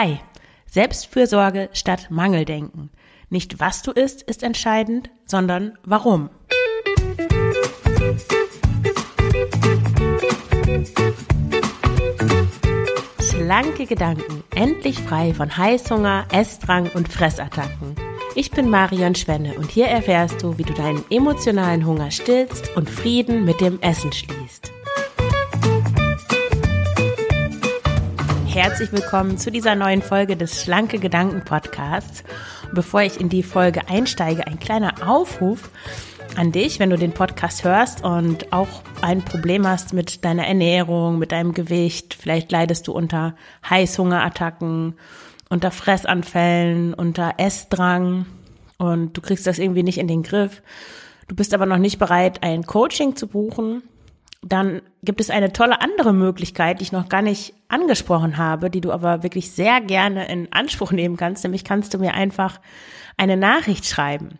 Hi, Selbstfürsorge statt Mangeldenken. Nicht was du isst ist entscheidend, sondern warum. Schlanke Gedanken, endlich frei von Heißhunger, Essdrang und Fressattacken. Ich bin Marion Schwenne und hier erfährst du, wie du deinen emotionalen Hunger stillst und Frieden mit dem Essen schließt. Herzlich willkommen zu dieser neuen Folge des Schlanke Gedanken Podcasts. bevor ich in die Folge einsteige, ein kleiner Aufruf an dich, wenn du den Podcast hörst und auch ein Problem hast mit deiner Ernährung, mit deinem Gewicht. Vielleicht leidest du unter Heißhungerattacken, unter Fressanfällen, unter Essdrang und du kriegst das irgendwie nicht in den Griff. Du bist aber noch nicht bereit, ein Coaching zu buchen dann gibt es eine tolle andere Möglichkeit, die ich noch gar nicht angesprochen habe, die du aber wirklich sehr gerne in Anspruch nehmen kannst. Nämlich kannst du mir einfach eine Nachricht schreiben.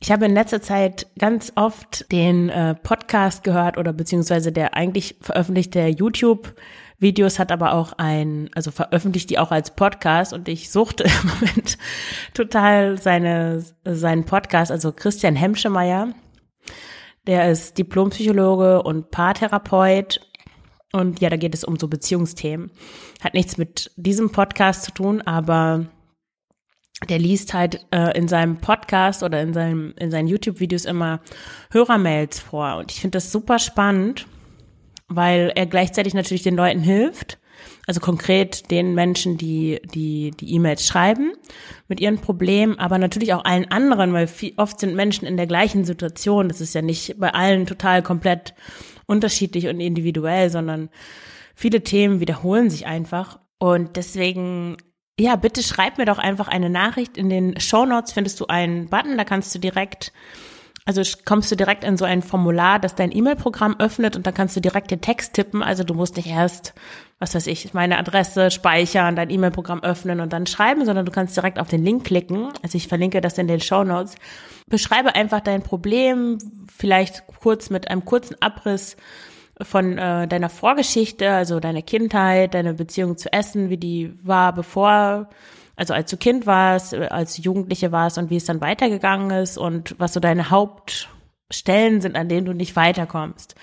Ich habe in letzter Zeit ganz oft den äh, Podcast gehört oder beziehungsweise der eigentlich veröffentlichte YouTube Videos hat aber auch ein, also veröffentlicht die auch als Podcast und ich suchte im Moment total seine, seinen Podcast, also Christian Hemschemeyer der ist Diplompsychologe und Paartherapeut. Und ja, da geht es um so Beziehungsthemen. Hat nichts mit diesem Podcast zu tun, aber der liest halt äh, in seinem Podcast oder in, seinem, in seinen YouTube-Videos immer Hörermails vor. Und ich finde das super spannend, weil er gleichzeitig natürlich den Leuten hilft also konkret den Menschen, die die die E-Mails schreiben mit ihren Problemen, aber natürlich auch allen anderen, weil viel, oft sind Menschen in der gleichen Situation. Das ist ja nicht bei allen total komplett unterschiedlich und individuell, sondern viele Themen wiederholen sich einfach. Und deswegen, ja, bitte schreib mir doch einfach eine Nachricht. In den Show Notes findest du einen Button, da kannst du direkt also kommst du direkt in so ein Formular, das dein E-Mail-Programm öffnet und dann kannst du direkt den Text tippen. Also du musst nicht erst, was weiß ich, meine Adresse speichern, dein E-Mail-Programm öffnen und dann schreiben, sondern du kannst direkt auf den Link klicken. Also ich verlinke das in den Show Notes. Beschreibe einfach dein Problem, vielleicht kurz mit einem kurzen Abriss von äh, deiner Vorgeschichte, also deine Kindheit, deine Beziehung zu Essen, wie die war, bevor also als du Kind warst, als du Jugendliche warst und wie es dann weitergegangen ist und was so deine Hauptstellen sind, an denen du nicht weiterkommst.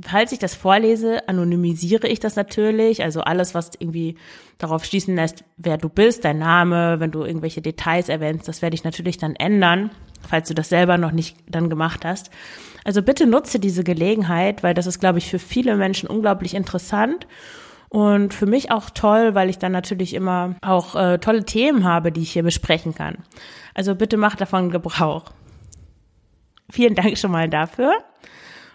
Falls ich das vorlese, anonymisiere ich das natürlich. Also alles, was irgendwie darauf schließen lässt, wer du bist, dein Name, wenn du irgendwelche Details erwähnst, das werde ich natürlich dann ändern, falls du das selber noch nicht dann gemacht hast. Also bitte nutze diese Gelegenheit, weil das ist, glaube ich, für viele Menschen unglaublich interessant und für mich auch toll, weil ich dann natürlich immer auch äh, tolle Themen habe, die ich hier besprechen kann. Also bitte macht davon Gebrauch. Vielen Dank schon mal dafür.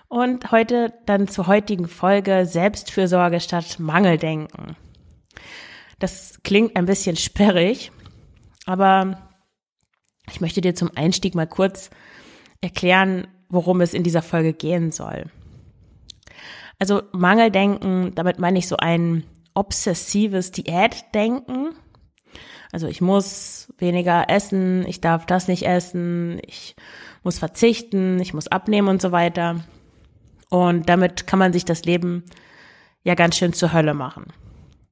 Und heute dann zur heutigen Folge Selbstfürsorge statt Mangeldenken. Das klingt ein bisschen sperrig, aber ich möchte dir zum Einstieg mal kurz erklären, worum es in dieser Folge gehen soll. Also Mangeldenken, damit meine ich so ein obsessives Diätdenken. Also ich muss weniger essen, ich darf das nicht essen, ich muss verzichten, ich muss abnehmen und so weiter. Und damit kann man sich das Leben ja ganz schön zur Hölle machen.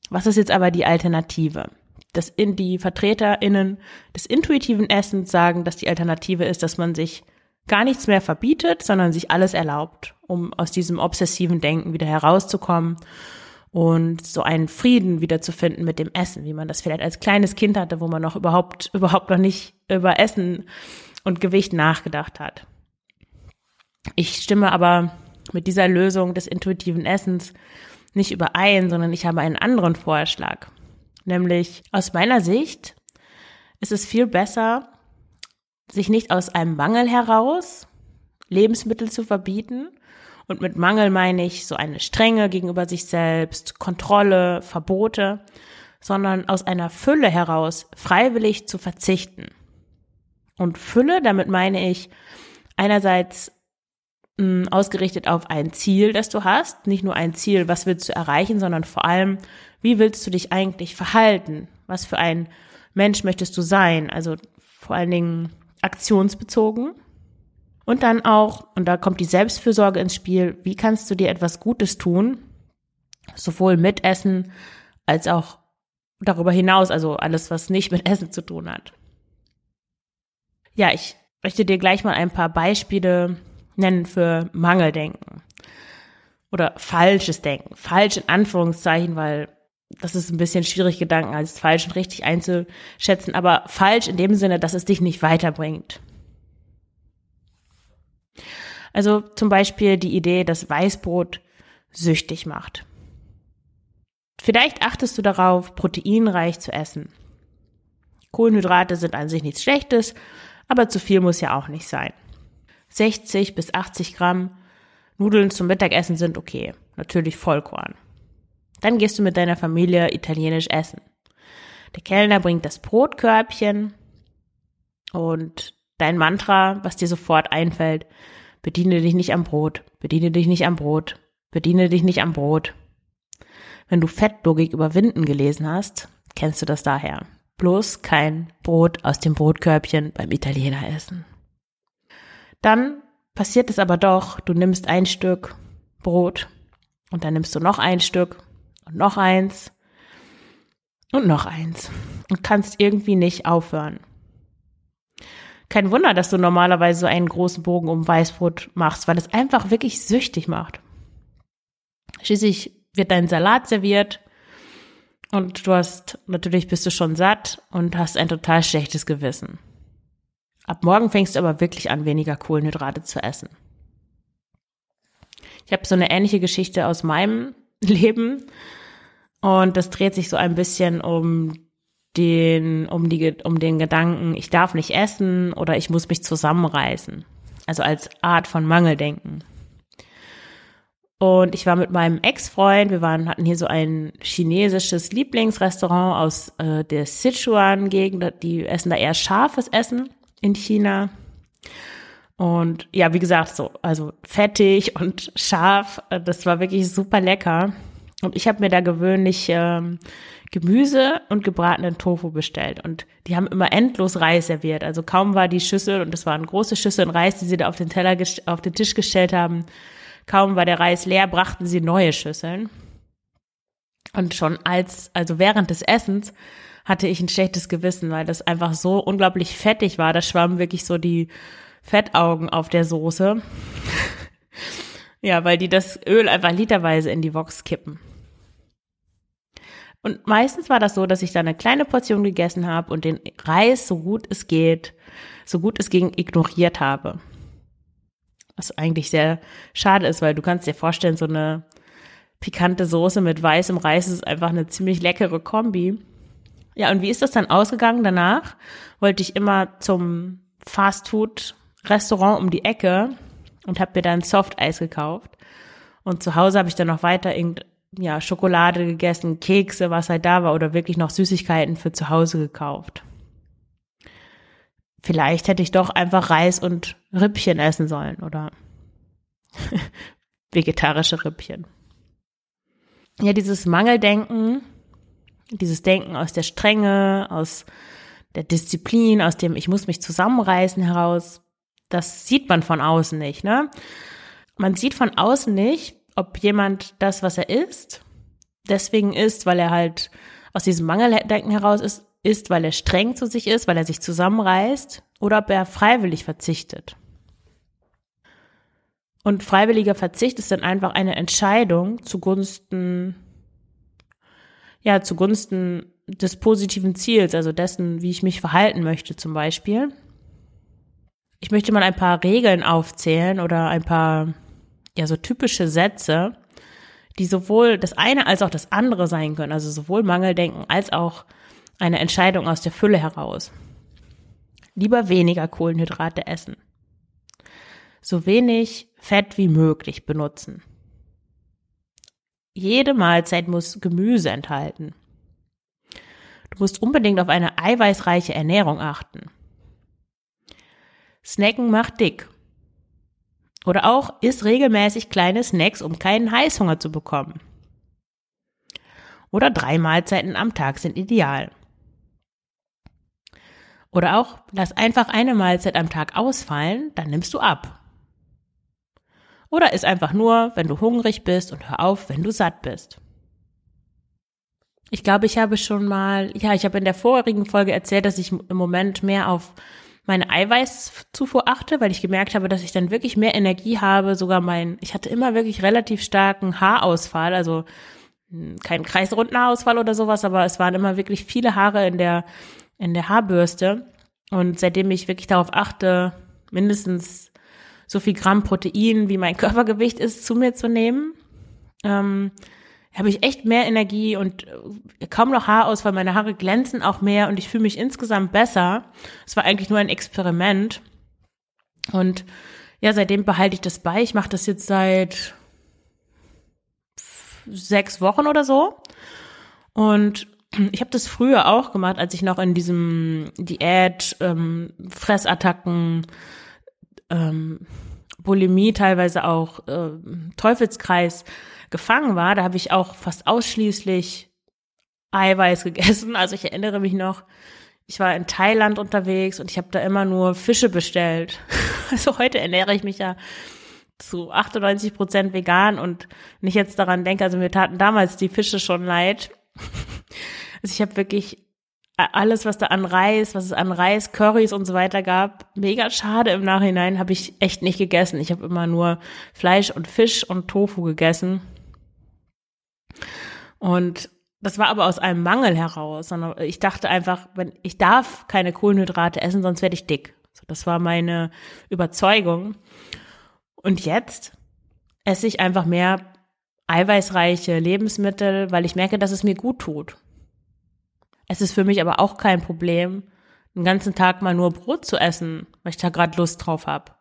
Was ist jetzt aber die Alternative? Dass in die VertreterInnen des intuitiven Essens sagen, dass die Alternative ist, dass man sich gar nichts mehr verbietet, sondern sich alles erlaubt, um aus diesem obsessiven Denken wieder herauszukommen und so einen Frieden wiederzufinden mit dem Essen, wie man das vielleicht als kleines Kind hatte, wo man noch überhaupt, überhaupt noch nicht über Essen und Gewicht nachgedacht hat. Ich stimme aber mit dieser Lösung des intuitiven Essens nicht überein, sondern ich habe einen anderen Vorschlag. Nämlich aus meiner Sicht ist es viel besser, sich nicht aus einem Mangel heraus Lebensmittel zu verbieten. Und mit Mangel meine ich so eine Strenge gegenüber sich selbst, Kontrolle, Verbote, sondern aus einer Fülle heraus freiwillig zu verzichten. Und Fülle, damit meine ich einerseits mh, hm, ausgerichtet auf ein Ziel, das du hast, nicht nur ein Ziel, was willst du erreichen, sondern vor allem, wie willst du dich eigentlich verhalten? Was für ein Mensch möchtest du sein? Also vor allen Dingen aktionsbezogen. Und dann auch, und da kommt die Selbstfürsorge ins Spiel, wie kannst du dir etwas Gutes tun, sowohl mit Essen als auch darüber hinaus, also alles, was nicht mit Essen zu tun hat. Ja, ich möchte dir gleich mal ein paar Beispiele nennen für Mangeldenken oder falsches Denken. Falsch in Anführungszeichen, weil das ist ein bisschen schwierig, Gedanken als falsch und richtig einzuschätzen, aber falsch in dem Sinne, dass es dich nicht weiterbringt. Also zum Beispiel die Idee, dass Weißbrot süchtig macht. Vielleicht achtest du darauf, proteinreich zu essen. Kohlenhydrate sind an sich nichts Schlechtes, aber zu viel muss ja auch nicht sein. 60 bis 80 Gramm Nudeln zum Mittagessen sind okay. Natürlich Vollkorn. Dann gehst du mit deiner Familie italienisch essen. Der Kellner bringt das Brotkörbchen und dein Mantra, was dir sofort einfällt, bediene dich nicht am Brot, bediene dich nicht am Brot, bediene dich nicht am Brot. Wenn du Fettlogik überwinden gelesen hast, kennst du das daher. Bloß kein Brot aus dem Brotkörbchen beim Italiener essen. Dann passiert es aber doch, du nimmst ein Stück Brot und dann nimmst du noch ein Stück und noch eins und noch eins und kannst irgendwie nicht aufhören. Kein Wunder, dass du normalerweise so einen großen Bogen um Weißbrot machst, weil es einfach wirklich süchtig macht. Schließlich wird dein Salat serviert und du hast, natürlich bist du schon satt und hast ein total schlechtes Gewissen. Ab morgen fängst du aber wirklich an, weniger Kohlenhydrate zu essen. Ich habe so eine ähnliche Geschichte aus meinem Leben und das dreht sich so ein bisschen um den, um die, um den Gedanken, ich darf nicht essen oder ich muss mich zusammenreißen. Also als Art von Mangeldenken. Und ich war mit meinem Ex-Freund, wir waren, hatten hier so ein chinesisches Lieblingsrestaurant aus äh, der Sichuan-Gegend. Die essen da eher scharfes Essen in China. Und ja, wie gesagt, so, also fettig und scharf, äh, das war wirklich super lecker. Und ich habe mir da gewöhnlich ähm, Gemüse und gebratenen Tofu bestellt. Und die haben immer endlos Reis serviert. Also kaum war die Schüssel, und das waren große Schüsseln Reis, die sie da auf den Teller, auf den Tisch gestellt haben, Kaum war der Reis leer, brachten sie neue Schüsseln. Und schon als, also während des Essens, hatte ich ein schlechtes Gewissen, weil das einfach so unglaublich fettig war. Da schwammen wirklich so die Fettaugen auf der Soße. ja, weil die das Öl einfach literweise in die Woks kippen. Und meistens war das so, dass ich da eine kleine Portion gegessen habe und den Reis so gut es geht, so gut es ging, ignoriert habe. Was eigentlich sehr schade ist, weil du kannst dir vorstellen, so eine pikante Soße mit weißem Reis ist einfach eine ziemlich leckere Kombi. Ja, und wie ist das dann ausgegangen danach? Wollte ich immer zum Fastfood-Restaurant um die Ecke und habe mir dann Softeis gekauft. Und zu Hause habe ich dann noch weiter irgend, ja, Schokolade gegessen, Kekse, was halt da war, oder wirklich noch Süßigkeiten für zu Hause gekauft. Vielleicht hätte ich doch einfach Reis und Rippchen essen sollen oder vegetarische Rippchen. Ja, dieses Mangeldenken, dieses Denken aus der Strenge, aus der Disziplin, aus dem ich muss mich zusammenreißen heraus, das sieht man von außen nicht, ne? Man sieht von außen nicht, ob jemand das, was er isst, deswegen isst, weil er halt aus diesem Mangeldenken heraus ist, ist, weil er streng zu sich ist, weil er sich zusammenreißt oder ob er freiwillig verzichtet. Und freiwilliger Verzicht ist dann einfach eine Entscheidung zugunsten, ja, zugunsten des positiven Ziels, also dessen, wie ich mich verhalten möchte zum Beispiel. Ich möchte mal ein paar Regeln aufzählen oder ein paar, ja, so typische Sätze, die sowohl das eine als auch das andere sein können, also sowohl Mangeldenken als auch eine Entscheidung aus der Fülle heraus. Lieber weniger Kohlenhydrate essen. So wenig Fett wie möglich benutzen. Jede Mahlzeit muss Gemüse enthalten. Du musst unbedingt auf eine eiweißreiche Ernährung achten. Snacken macht dick. Oder auch isst regelmäßig kleine Snacks, um keinen Heißhunger zu bekommen. Oder drei Mahlzeiten am Tag sind ideal. Oder auch, lass einfach eine Mahlzeit am Tag ausfallen, dann nimmst du ab. Oder iss einfach nur, wenn du hungrig bist und hör auf, wenn du satt bist. Ich glaube, ich habe schon mal, ja, ich habe in der vorherigen Folge erzählt, dass ich im Moment mehr auf meine Eiweißzufuhr achte, weil ich gemerkt habe, dass ich dann wirklich mehr Energie habe. Sogar mein, ich hatte immer wirklich relativ starken Haarausfall, also hm, kein kreisrunden Haarausfall oder sowas, aber es waren immer wirklich viele Haare in der, in der Haarbürste. Und seitdem ich wirklich darauf achte, mindestens so viel Gramm Protein, wie mein Körpergewicht ist, zu mir zu nehmen, ähm, habe ich echt mehr Energie und äh, kaum noch Haarausfall. Meine Haare glänzen auch mehr und ich fühle mich insgesamt besser. Es war eigentlich nur ein Experiment. Und ja, seitdem behalte ich das bei. Ich mache das jetzt seit sechs Wochen oder so. Und ich habe das früher auch gemacht, als ich noch in diesem Diät, ähm, Fressattacken, ähm, Bulimie, teilweise auch äh, Teufelskreis gefangen war, da habe ich auch fast ausschließlich Eiweiß gegessen. Also ich erinnere mich noch, ich war in Thailand unterwegs und ich habe da immer nur Fische bestellt. Also heute ernähre ich mich ja zu 98 Prozent vegan und ich jetzt daran denke, also mir taten damals die Fische schon leid. Also ich habe wirklich alles, was da an Reis, was es an Reis, Currys und so weiter gab, mega schade im Nachhinein, habe ich echt nicht gegessen. Ich habe immer nur Fleisch und Fisch und Tofu gegessen. Und das war aber aus einem Mangel heraus, sondern ich dachte einfach, wenn ich darf keine Kohlenhydrate essen, sonst werde ich dick. Das war meine Überzeugung. Und jetzt esse ich einfach mehr eiweißreiche Lebensmittel, weil ich merke, dass es mir gut tut. Es ist für mich aber auch kein Problem, den ganzen Tag mal nur Brot zu essen, weil ich da gerade Lust drauf habe.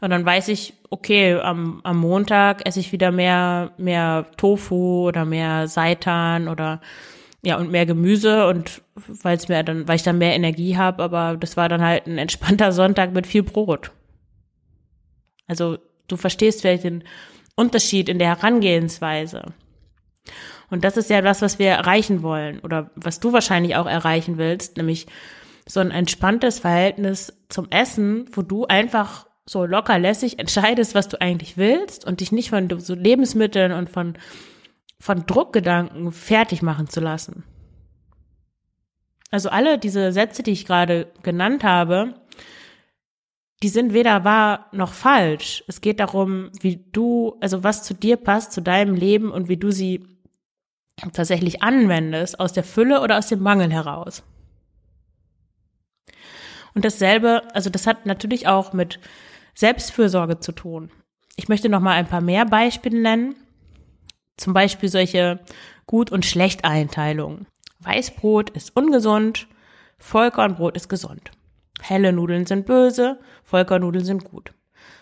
Und dann weiß ich, okay, am, am Montag esse ich wieder mehr, mehr Tofu oder mehr Seitan oder ja, und mehr Gemüse und weil es mir dann, weil ich dann mehr Energie habe, aber das war dann halt ein entspannter Sonntag mit viel Brot. Also du verstehst vielleicht den Unterschied in der Herangehensweise. Und das ist ja das, was wir erreichen wollen oder was du wahrscheinlich auch erreichen willst, nämlich so ein entspanntes Verhältnis zum Essen, wo du einfach so locker lässig entscheidest, was du eigentlich willst und dich nicht von so Lebensmitteln und von, von Druckgedanken fertig machen zu lassen. Also alle diese Sätze, die ich gerade genannt habe, die sind weder wahr noch falsch. Es geht darum, wie du, also was zu dir passt, zu deinem Leben und wie du sie tatsächlich anwendest, aus der Fülle oder aus dem Mangel heraus. Und dasselbe, also das hat natürlich auch mit Selbstfürsorge zu tun. Ich möchte noch mal ein paar mehr Beispiele nennen. Zum Beispiel solche Gut- und Schlecht-Einteilungen. Weißbrot ist ungesund, Vollkornbrot ist gesund. Helle Nudeln sind böse, Vollkornnudeln sind gut.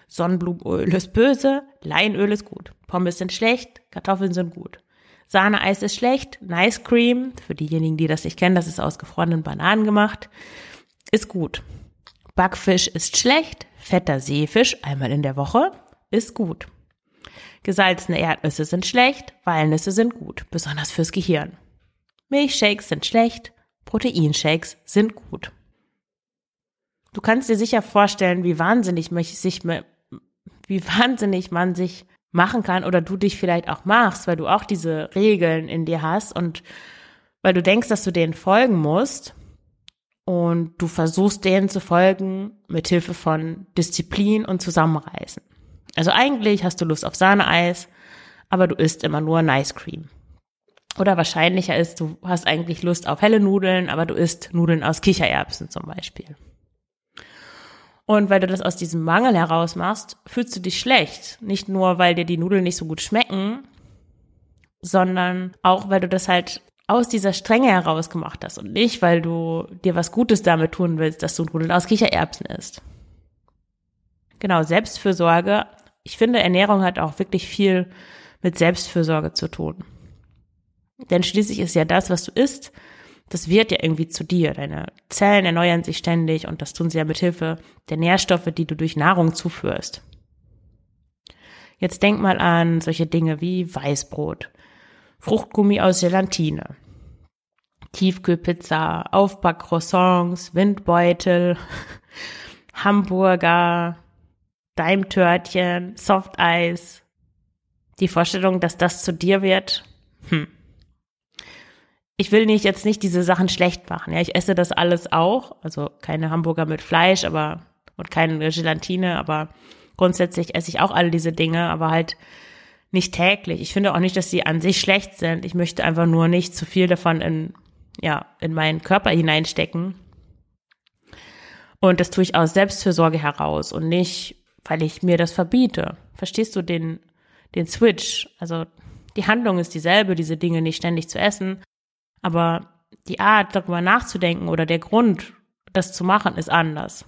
Sonnenblumenöl ist böse, Leinöl ist gut. Pommes sind schlecht, Kartoffeln sind gut. Sahneeis ist schlecht, Nice Cream, für diejenigen, die das nicht kennen, das ist aus gefrorenen Bananen gemacht, ist gut. Backfisch ist schlecht, fetter Seefisch einmal in der Woche ist gut. Gesalzene Erdnüsse sind schlecht, Walnüsse sind gut, besonders fürs Gehirn. Milchshakes sind schlecht, Proteinshakes sind gut. Du kannst dir sicher vorstellen, wie wahnsinnig sich, wie wahnsinnig man sich machen kann oder du dich vielleicht auch machst, weil du auch diese Regeln in dir hast und weil du denkst, dass du denen folgen musst und du versuchst denen zu folgen mit Hilfe von Disziplin und Zusammenreißen. Also eigentlich hast du Lust auf Sahneeis, aber du isst immer nur Nice Cream. Oder wahrscheinlicher ist, du hast eigentlich Lust auf helle Nudeln, aber du isst Nudeln aus Kichererbsen zum Beispiel. Und weil du das aus diesem Mangel heraus machst, fühlst du dich schlecht. Nicht nur, weil dir die Nudeln nicht so gut schmecken, sondern auch, weil du das halt aus dieser Strenge heraus gemacht hast und nicht, weil du dir was Gutes damit tun willst, dass du Nudeln aus Kichererbsen isst. Genau, Selbstfürsorge. Ich finde, Ernährung hat auch wirklich viel mit Selbstfürsorge zu tun. Denn schließlich ist ja das, was du isst, das wird ja irgendwie zu dir. Deine Zellen erneuern sich ständig und das tun sie ja mit Hilfe der Nährstoffe, die du durch Nahrung zuführst. Jetzt denk mal an solche Dinge wie Weißbrot, Fruchtgummi aus Gelatine, Tiefkühlpizza, Aufbackcroissants, Windbeutel, Hamburger, Daimtörtchen, Softeis. Die Vorstellung, dass das zu dir wird, hm. ich will nicht jetzt nicht diese Sachen schlecht machen. Ja, ich esse das alles auch, also keine Hamburger mit Fleisch, aber und keine Gelatine, aber grundsätzlich esse ich auch alle diese Dinge, aber halt nicht täglich. Ich finde auch nicht, dass sie an sich schlecht sind. Ich möchte einfach nur nicht zu viel davon in ja in meinen Körper hineinstecken. Und das tue ich aus Selbstfürsorge heraus und nicht, weil ich mir das verbiete. Verstehst du den den Switch? Also die Handlung ist dieselbe, diese Dinge nicht ständig zu essen, aber die Art, darüber nachzudenken oder der Grund, das zu machen, ist anders.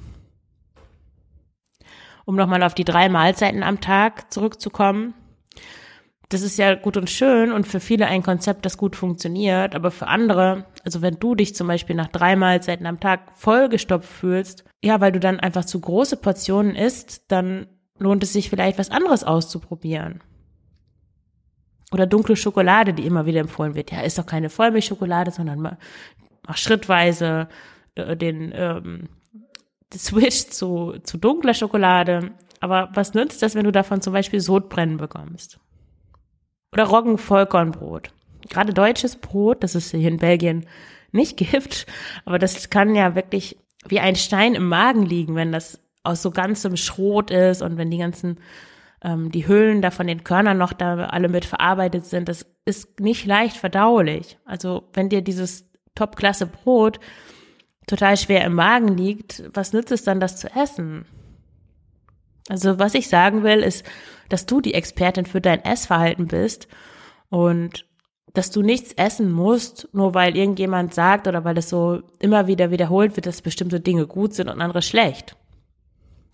Um nochmal auf die drei Mahlzeiten am Tag zurückzukommen. Das ist ja gut und schön und für viele ein Konzept, das gut funktioniert, aber für andere, also wenn du dich zum Beispiel nach drei Mahlzeiten am Tag vollgestopft fühlst, ja, weil du dann einfach zu große Portionen isst, dann lohnt es sich vielleicht was anderes auszuprobieren. Oder dunkle Schokolade, die immer wieder empfohlen wird. Ja, ist doch keine Vollmilchschokolade, sondern mach, mach schrittweise äh, den ähm, Switch zu, zu dunkler Schokolade. Aber was nützt das, wenn du davon zum Beispiel Sodbrennen bekommst? Oder Roggenvollkornbrot. Gerade deutsches Brot, das es hier in Belgien nicht gibt, aber das kann ja wirklich wie ein Stein im Magen liegen, wenn das aus so ganzem Schrot ist und wenn die ganzen ähm, die Hüllen da von den Körnern noch da alle mit verarbeitet sind, das ist nicht leicht verdaulich. Also wenn dir dieses Top-Klasse Brot total schwer im Magen liegt, was nützt es dann, das zu essen? Also was ich sagen will, ist, dass du die Expertin für dein Essverhalten bist und dass du nichts essen musst, nur weil irgendjemand sagt oder weil es so immer wieder wiederholt wird, dass bestimmte Dinge gut sind und andere schlecht.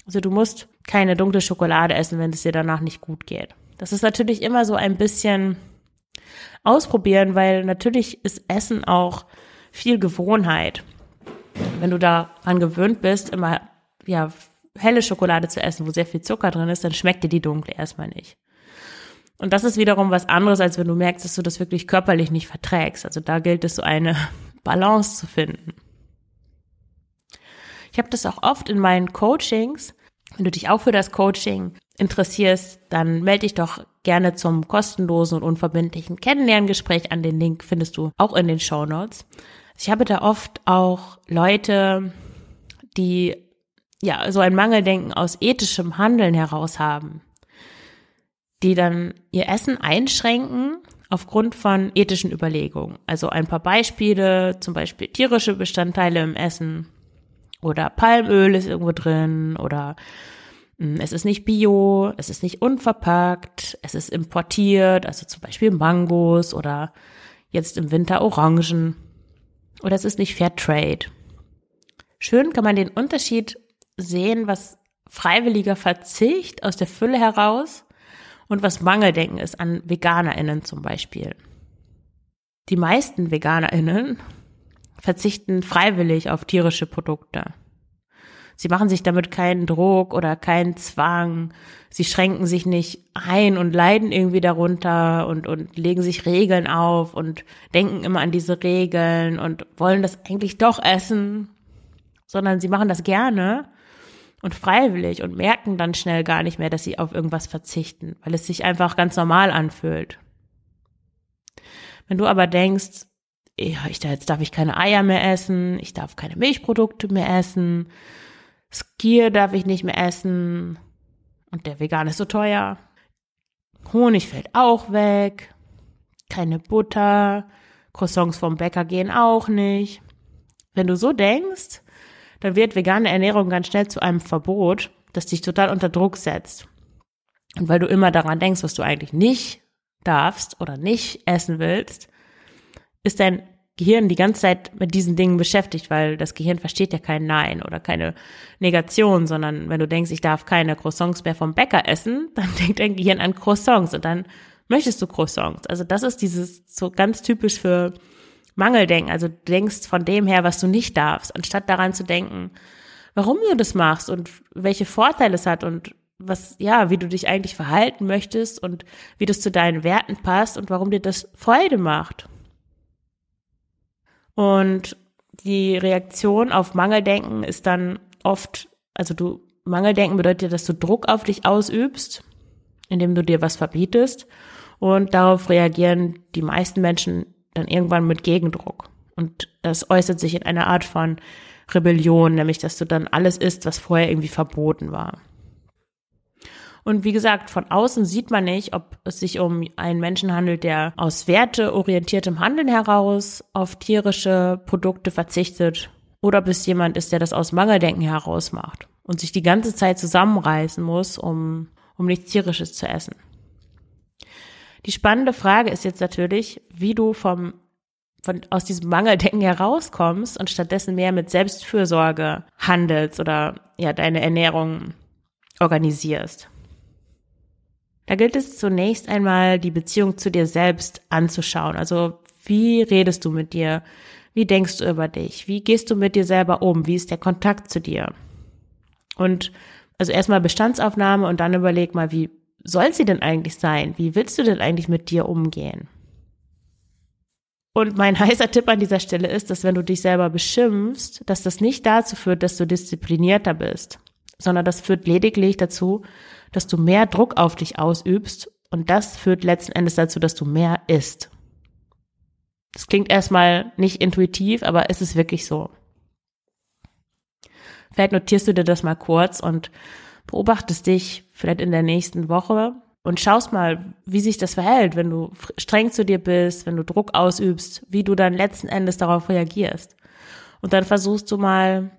Also du musst keine dunkle Schokolade essen, wenn es dir danach nicht gut geht. Das ist natürlich immer so ein bisschen ausprobieren, weil natürlich ist Essen auch viel Gewohnheit. Wenn du daran gewöhnt bist, immer ja helle Schokolade zu essen, wo sehr viel Zucker drin ist, dann schmeckt dir die dunkle erstmal nicht. Und das ist wiederum was anderes, als wenn du merkst, dass du das wirklich körperlich nicht verträgst. Also da gilt es so eine Balance zu finden. Ich habe das auch oft in meinen Coachings. Wenn du dich auch für das Coaching interessierst, dann melde dich doch gerne zum kostenlosen und unverbindlichen Kennenlerngespräch an. Den Link findest du auch in den Show Notes. Ich habe da oft auch Leute, die ja so ein Mangeldenken aus ethischem Handeln heraus haben, die dann ihr Essen einschränken aufgrund von ethischen Überlegungen. Also ein paar Beispiele, zum Beispiel tierische Bestandteile im Essen oder Palmöl ist irgendwo drin oder hm, es ist nicht bio, es ist nicht unverpackt, es ist importiert, also zum Beispiel Mangos oder jetzt im Winter Orangen oder es ist nicht Fair Trade. Schön kann man den Unterschied sehen, was freiwilliger Verzicht aus der Fülle heraus und was Mangeldenken ist an VeganerInnen zum Beispiel. Die meisten VeganerInnen verzichten freiwillig auf tierische Produkte. Sie machen sich damit keinen Druck oder keinen Zwang. Sie schränken sich nicht ein und leiden irgendwie darunter und, und legen sich Regeln auf und denken immer an diese Regeln und wollen das eigentlich doch essen, sondern sie machen das gerne und freiwillig und merken dann schnell gar nicht mehr, dass sie auf irgendwas verzichten, weil es sich einfach ganz normal anfühlt. Wenn du aber denkst, ja, ich, jetzt darf ich keine Eier mehr essen, ich darf keine Milchprodukte mehr essen, Skier darf ich nicht mehr essen und der Vegan ist so teuer. Honig fällt auch weg, keine Butter, Croissants vom Bäcker gehen auch nicht. Wenn du so denkst, dann wird vegane Ernährung ganz schnell zu einem Verbot, das dich total unter Druck setzt. Und weil du immer daran denkst, was du eigentlich nicht darfst oder nicht essen willst, ist dein Gehirn die ganze Zeit mit diesen Dingen beschäftigt, weil das Gehirn versteht ja kein Nein oder keine Negation, sondern wenn du denkst, ich darf keine Croissants mehr vom Bäcker essen, dann denkt dein Gehirn an Croissants und dann möchtest du Croissants. Also das ist dieses so ganz typisch für Mangeldenken. Also du denkst von dem her, was du nicht darfst, anstatt daran zu denken, warum du das machst und welche Vorteile es hat und was, ja, wie du dich eigentlich verhalten möchtest und wie das zu deinen Werten passt und warum dir das Freude macht. Und die Reaktion auf Mangeldenken ist dann oft, also du, Mangeldenken bedeutet, dass du Druck auf dich ausübst, indem du dir was verbietest. Und darauf reagieren die meisten Menschen dann irgendwann mit Gegendruck. Und das äußert sich in einer Art von Rebellion, nämlich dass du dann alles isst, was vorher irgendwie verboten war. Und wie gesagt, von außen sieht man nicht, ob es sich um einen Menschen handelt, der aus werteorientiertem Handeln heraus auf tierische Produkte verzichtet oder ob es jemand ist, der das aus Mangeldenken heraus macht und sich die ganze Zeit zusammenreißen muss, um, um nichts tierisches zu essen. Die spannende Frage ist jetzt natürlich, wie du vom von, aus diesem Mangeldenken herauskommst und stattdessen mehr mit Selbstfürsorge handelst oder ja deine Ernährung organisierst. Da gilt es zunächst einmal, die Beziehung zu dir selbst anzuschauen. Also wie redest du mit dir? Wie denkst du über dich? Wie gehst du mit dir selber um? Wie ist der Kontakt zu dir? Und also erstmal Bestandsaufnahme und dann überleg mal, wie soll sie denn eigentlich sein? Wie willst du denn eigentlich mit dir umgehen? Und mein heißer Tipp an dieser Stelle ist, dass wenn du dich selber beschimpfst, dass das nicht dazu führt, dass du disziplinierter bist, sondern das führt lediglich dazu, dass du mehr Druck auf dich ausübst und das führt letzten Endes dazu, dass du mehr isst. Das klingt erstmal nicht intuitiv, aber es ist wirklich so. Vielleicht notierst du dir das mal kurz und beobachtest dich vielleicht in der nächsten Woche und schaust mal, wie sich das verhält, wenn du streng zu dir bist, wenn du Druck ausübst, wie du dann letzten Endes darauf reagierst. Und dann versuchst du mal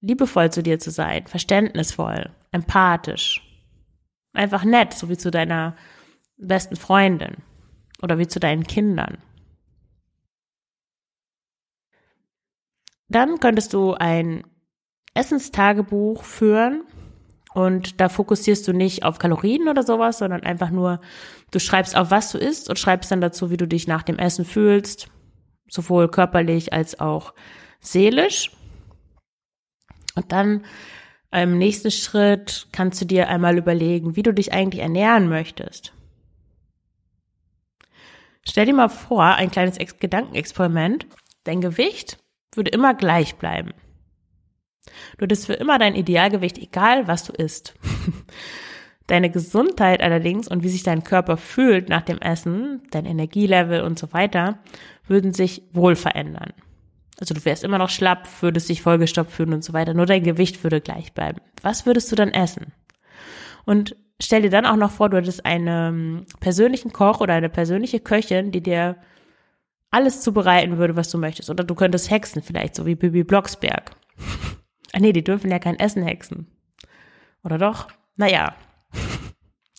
liebevoll zu dir zu sein, verständnisvoll, empathisch. Einfach nett, so wie zu deiner besten Freundin oder wie zu deinen Kindern. Dann könntest du ein Essenstagebuch führen und da fokussierst du nicht auf Kalorien oder sowas, sondern einfach nur, du schreibst auf, was du isst und schreibst dann dazu, wie du dich nach dem Essen fühlst, sowohl körperlich als auch seelisch. Und dann im nächsten Schritt kannst du dir einmal überlegen, wie du dich eigentlich ernähren möchtest. Stell dir mal vor, ein kleines Ex Gedankenexperiment. Dein Gewicht würde immer gleich bleiben. Du hättest für immer dein Idealgewicht, egal was du isst. Deine Gesundheit allerdings und wie sich dein Körper fühlt nach dem Essen, dein Energielevel und so weiter, würden sich wohl verändern. Also du wärst immer noch schlapp, würdest dich vollgestopft fühlen und so weiter. Nur dein Gewicht würde gleich bleiben. Was würdest du dann essen? Und stell dir dann auch noch vor, du hättest einen ähm, persönlichen Koch oder eine persönliche Köchin, die dir alles zubereiten würde, was du möchtest. Oder du könntest hexen vielleicht, so wie Bibi Blocksberg. Ah nee, die dürfen ja kein Essen hexen. Oder doch? Naja.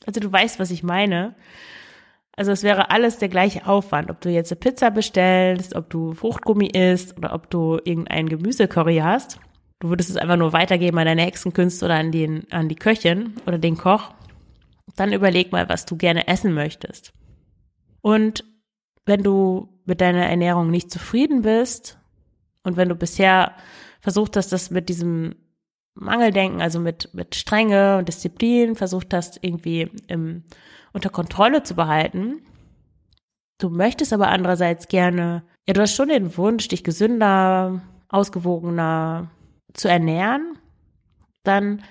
Also du weißt, was ich meine. Also es wäre alles der gleiche Aufwand, ob du jetzt eine Pizza bestellst, ob du Fruchtgummi isst oder ob du irgendein Gemüsecurry hast. Du würdest es einfach nur weitergeben an deine Hexenkünste oder an, den, an die Köchin oder den Koch. Dann überleg mal, was du gerne essen möchtest. Und wenn du mit deiner Ernährung nicht zufrieden bist und wenn du bisher versucht hast, das mit diesem Mangeldenken, also mit, mit Strenge und Disziplin, versucht hast, irgendwie im unter Kontrolle zu behalten. Du möchtest aber andererseits gerne, ja, du hast schon den Wunsch, dich gesünder, ausgewogener zu ernähren, dann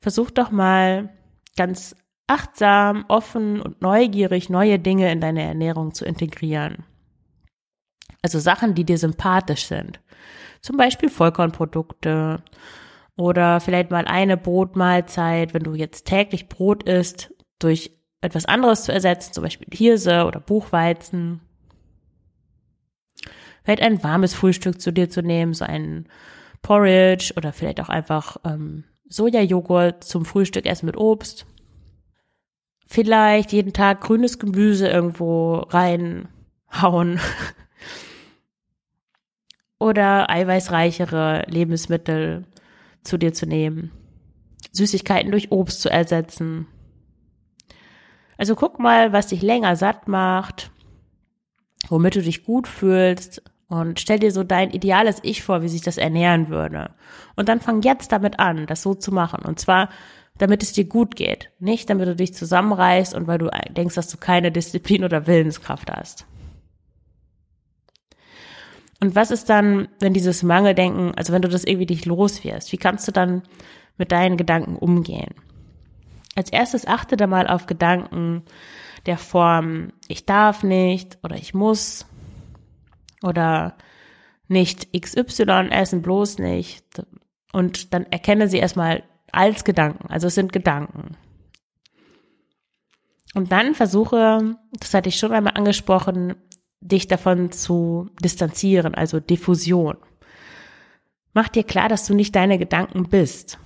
versuch doch mal ganz achtsam, offen und neugierig neue Dinge in deine Ernährung zu integrieren. Also Sachen, die dir sympathisch sind. Zum Beispiel Vollkornprodukte oder vielleicht mal eine Brotmahlzeit, wenn du jetzt täglich Brot isst, durch etwas anderes zu ersetzen, zum Beispiel Hirse oder Buchweizen. Vielleicht ein warmes Frühstück zu dir zu nehmen, so ein Porridge oder vielleicht auch einfach ähm, Sojajoghurt zum Frühstück essen mit Obst. Vielleicht jeden Tag grünes Gemüse irgendwo reinhauen. oder eiweißreichere Lebensmittel zu dir zu nehmen. Süßigkeiten durch Obst zu ersetzen. Also guck mal, was dich länger satt macht, womit du dich gut fühlst und stell dir so dein ideales Ich vor, wie sich das ernähren würde. Und dann fang jetzt damit an, das so zu machen. Und zwar, damit es dir gut geht. Nicht, damit du dich zusammenreißt und weil du denkst, dass du keine Disziplin oder Willenskraft hast. Und was ist dann, wenn dieses Mangeldenken, also wenn du das irgendwie dich los wirst, wie kannst du dann mit deinen Gedanken umgehen? Als erstes achte da mal auf Gedanken der Form ich darf nicht oder ich muss oder nicht XY essen, bloß nicht. Und dann erkenne sie erstmal als Gedanken. Also es sind Gedanken. Und dann versuche, das hatte ich schon einmal angesprochen, dich davon zu distanzieren, also Diffusion. Mach dir klar, dass du nicht deine Gedanken bist.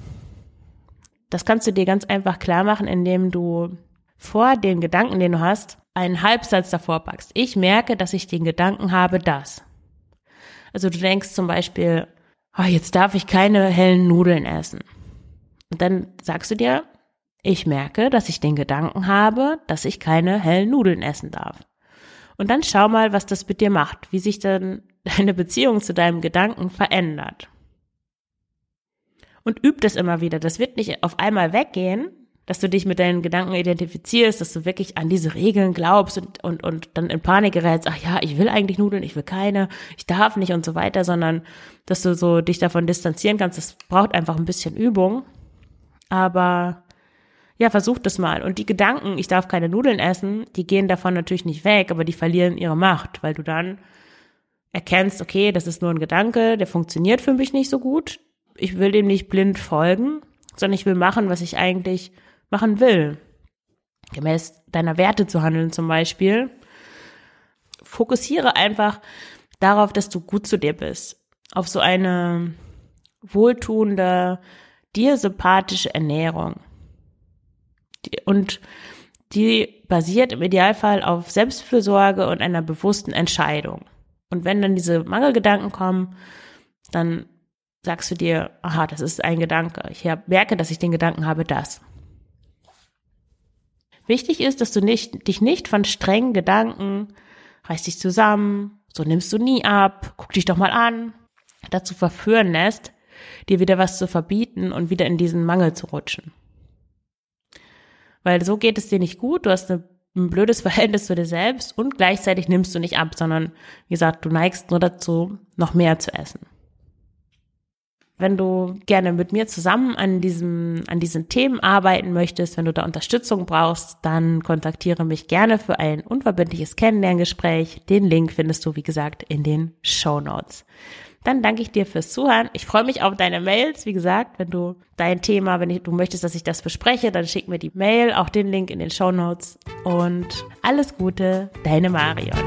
Das kannst du dir ganz einfach klar machen, indem du vor den Gedanken, den du hast, einen Halbsatz davor packst. Ich merke, dass ich den Gedanken habe, dass. Also du denkst zum Beispiel, oh, jetzt darf ich keine hellen Nudeln essen. Und dann sagst du dir, ich merke, dass ich den Gedanken habe, dass ich keine hellen Nudeln essen darf. Und dann schau mal, was das mit dir macht, wie sich dann deine Beziehung zu deinem Gedanken verändert. Und üb das immer wieder. Das wird nicht auf einmal weggehen, dass du dich mit deinen Gedanken identifizierst, dass du wirklich an diese Regeln glaubst und, und, und dann in Panik gerätst, ach ja, ich will eigentlich Nudeln, ich will keine, ich darf nicht und so weiter, sondern dass du so dich davon distanzieren kannst. Das braucht einfach ein bisschen Übung. Aber ja, versuch das mal. Und die Gedanken, ich darf keine Nudeln essen, die gehen davon natürlich nicht weg, aber die verlieren ihre Macht, weil du dann erkennst, okay, das ist nur ein Gedanke, der funktioniert für mich nicht so gut. Ich will dem nicht blind folgen, sondern ich will machen, was ich eigentlich machen will. Gemäß deiner Werte zu handeln zum Beispiel. Fokussiere einfach darauf, dass du gut zu dir bist. Auf so eine wohltuende, dir sympathische Ernährung. Und die basiert im Idealfall auf Selbstfürsorge und einer bewussten Entscheidung. Und wenn dann diese Mangelgedanken kommen, dann sagst du dir, aha, das ist ein Gedanke. Ich merke, dass ich den Gedanken habe, das. Wichtig ist, dass du nicht, dich nicht von strengen Gedanken, reiß dich zusammen, so nimmst du nie ab, guck dich doch mal an, dazu verführen lässt, dir wieder was zu verbieten und wieder in diesen Mangel zu rutschen. Weil so geht es dir nicht gut, du hast eine, ein blödes Verhältnis zu dir selbst und gleichzeitig nimmst du nicht ab, sondern wie gesagt, du neigst nur dazu, noch mehr zu essen. Wenn du gerne mit mir zusammen an diesem, an diesen Themen arbeiten möchtest, wenn du da Unterstützung brauchst, dann kontaktiere mich gerne für ein unverbindliches Kennenlerngespräch. Den Link findest du, wie gesagt, in den Show Notes. Dann danke ich dir fürs Zuhören. Ich freue mich auf deine Mails. Wie gesagt, wenn du dein Thema, wenn du möchtest, dass ich das bespreche, dann schick mir die Mail, auch den Link in den Show Notes. Und alles Gute, deine Marion.